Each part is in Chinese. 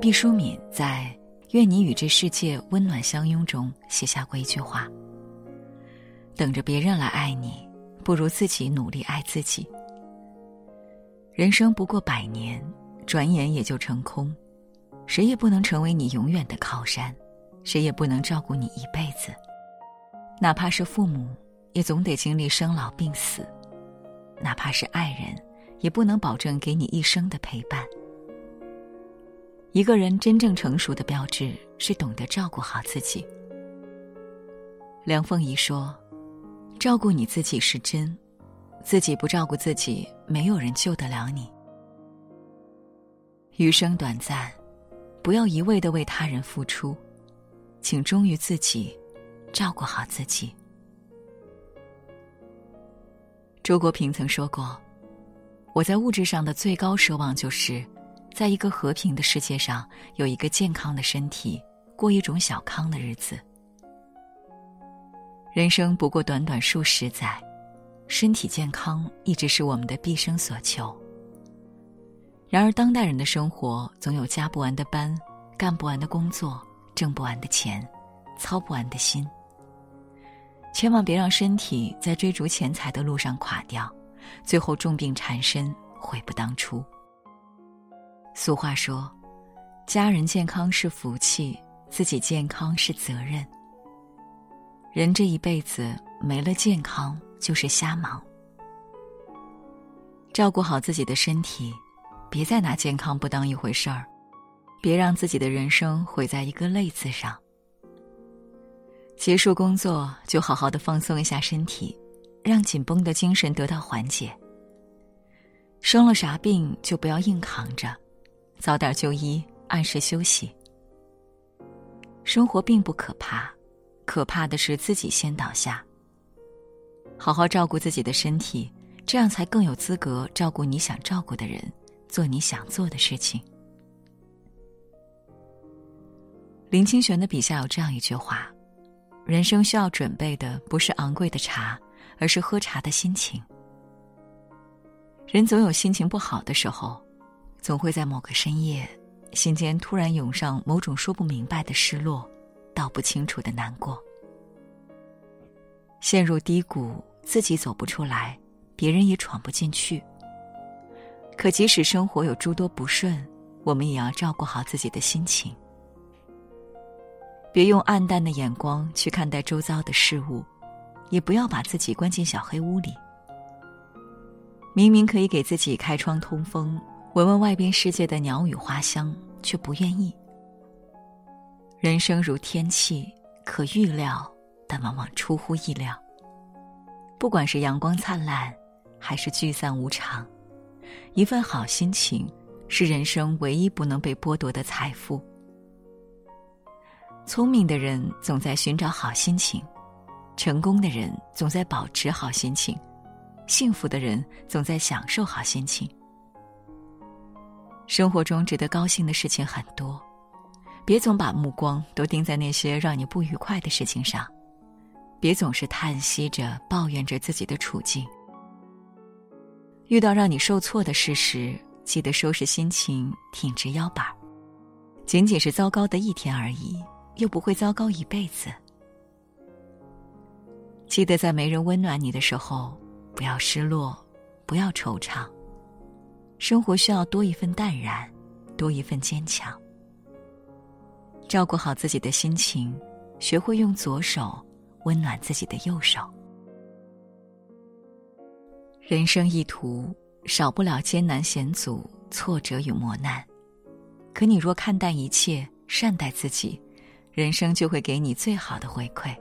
毕淑敏在《愿你与这世界温暖相拥》中写下过一句话：“等着别人来爱你，不如自己努力爱自己。”人生不过百年，转眼也就成空，谁也不能成为你永远的靠山，谁也不能照顾你一辈子。哪怕是父母，也总得经历生老病死；哪怕是爱人，也不能保证给你一生的陪伴。一个人真正成熟的标志是懂得照顾好自己。梁凤仪说：“照顾你自己是真，自己不照顾自己，没有人救得了你。余生短暂，不要一味的为他人付出，请忠于自己，照顾好自己。”周国平曾说过：“我在物质上的最高奢望就是。”在一个和平的世界上，有一个健康的身体，过一种小康的日子。人生不过短短数十载，身体健康一直是我们的毕生所求。然而，当代人的生活总有加不完的班，干不完的工作，挣不完的钱，操不完的心。千万别让身体在追逐钱财的路上垮掉，最后重病缠身，悔不当初。俗话说：“家人健康是福气，自己健康是责任。”人这一辈子没了健康就是瞎忙。照顾好自己的身体，别再拿健康不当一回事儿，别让自己的人生毁在一个“累”字上。结束工作就好好的放松一下身体，让紧绷的精神得到缓解。生了啥病就不要硬扛着。早点就医，按时休息。生活并不可怕，可怕的是自己先倒下。好好照顾自己的身体，这样才更有资格照顾你想照顾的人，做你想做的事情。林清玄的笔下有这样一句话：“人生需要准备的不是昂贵的茶，而是喝茶的心情。”人总有心情不好的时候。总会在某个深夜，心间突然涌上某种说不明白的失落，道不清楚的难过。陷入低谷，自己走不出来，别人也闯不进去。可即使生活有诸多不顺，我们也要照顾好自己的心情。别用暗淡的眼光去看待周遭的事物，也不要把自己关进小黑屋里。明明可以给自己开窗通风。闻闻外边世界的鸟语花香，却不愿意。人生如天气，可预料，但往往出乎意料。不管是阳光灿烂，还是聚散无常，一份好心情是人生唯一不能被剥夺的财富。聪明的人总在寻找好心情，成功的人总在保持好心情，幸福的人总在享受好心情。生活中值得高兴的事情很多，别总把目光都盯在那些让你不愉快的事情上，别总是叹息着、抱怨着自己的处境。遇到让你受挫的事时，记得收拾心情，挺直腰板仅仅是糟糕的一天而已，又不会糟糕一辈子。记得在没人温暖你的时候，不要失落，不要惆怅。生活需要多一份淡然，多一份坚强。照顾好自己的心情，学会用左手温暖自己的右手。人生一途，少不了艰难险阻、挫折与磨难。可你若看淡一切，善待自己，人生就会给你最好的回馈。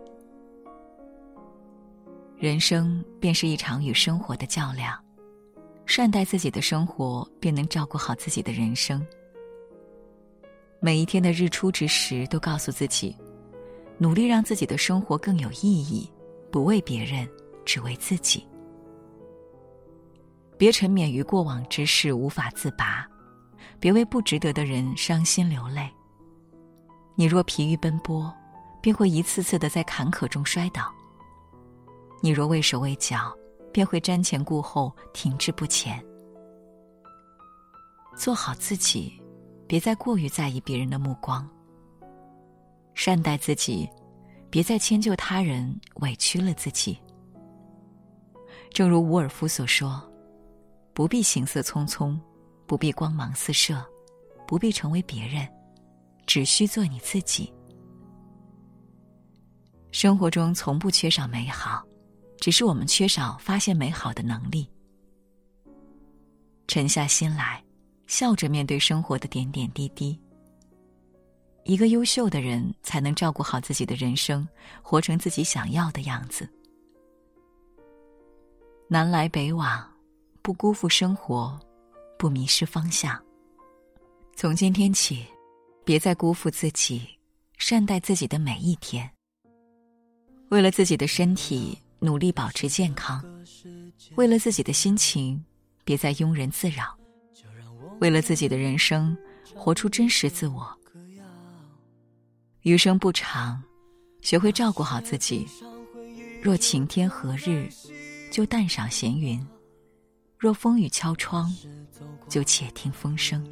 人生便是一场与生活的较量。善待自己的生活，便能照顾好自己的人生。每一天的日出之时，都告诉自己，努力让自己的生活更有意义，不为别人，只为自己。别沉湎于过往之事无法自拔，别为不值得的人伤心流泪。你若疲于奔波，便会一次次的在坎坷中摔倒。你若畏手畏脚，便会瞻前顾后，停滞不前。做好自己，别再过于在意别人的目光；善待自己，别再迁就他人，委屈了自己。正如伍尔夫所说：“不必行色匆匆，不必光芒四射，不必成为别人，只需做你自己。”生活中从不缺少美好，只是我们缺少发现美好的能力。沉下心来，笑着面对生活的点点滴滴。一个优秀的人，才能照顾好自己的人生，活成自己想要的样子。南来北往，不辜负生活，不迷失方向。从今天起，别再辜负自己，善待自己的每一天。为了自己的身体，努力保持健康；为了自己的心情，别再庸人自扰；为了自己的人生，活出真实自我。余生不长，学会照顾好自己。若晴天何日，就淡赏闲云；若风雨敲窗，就且听风声。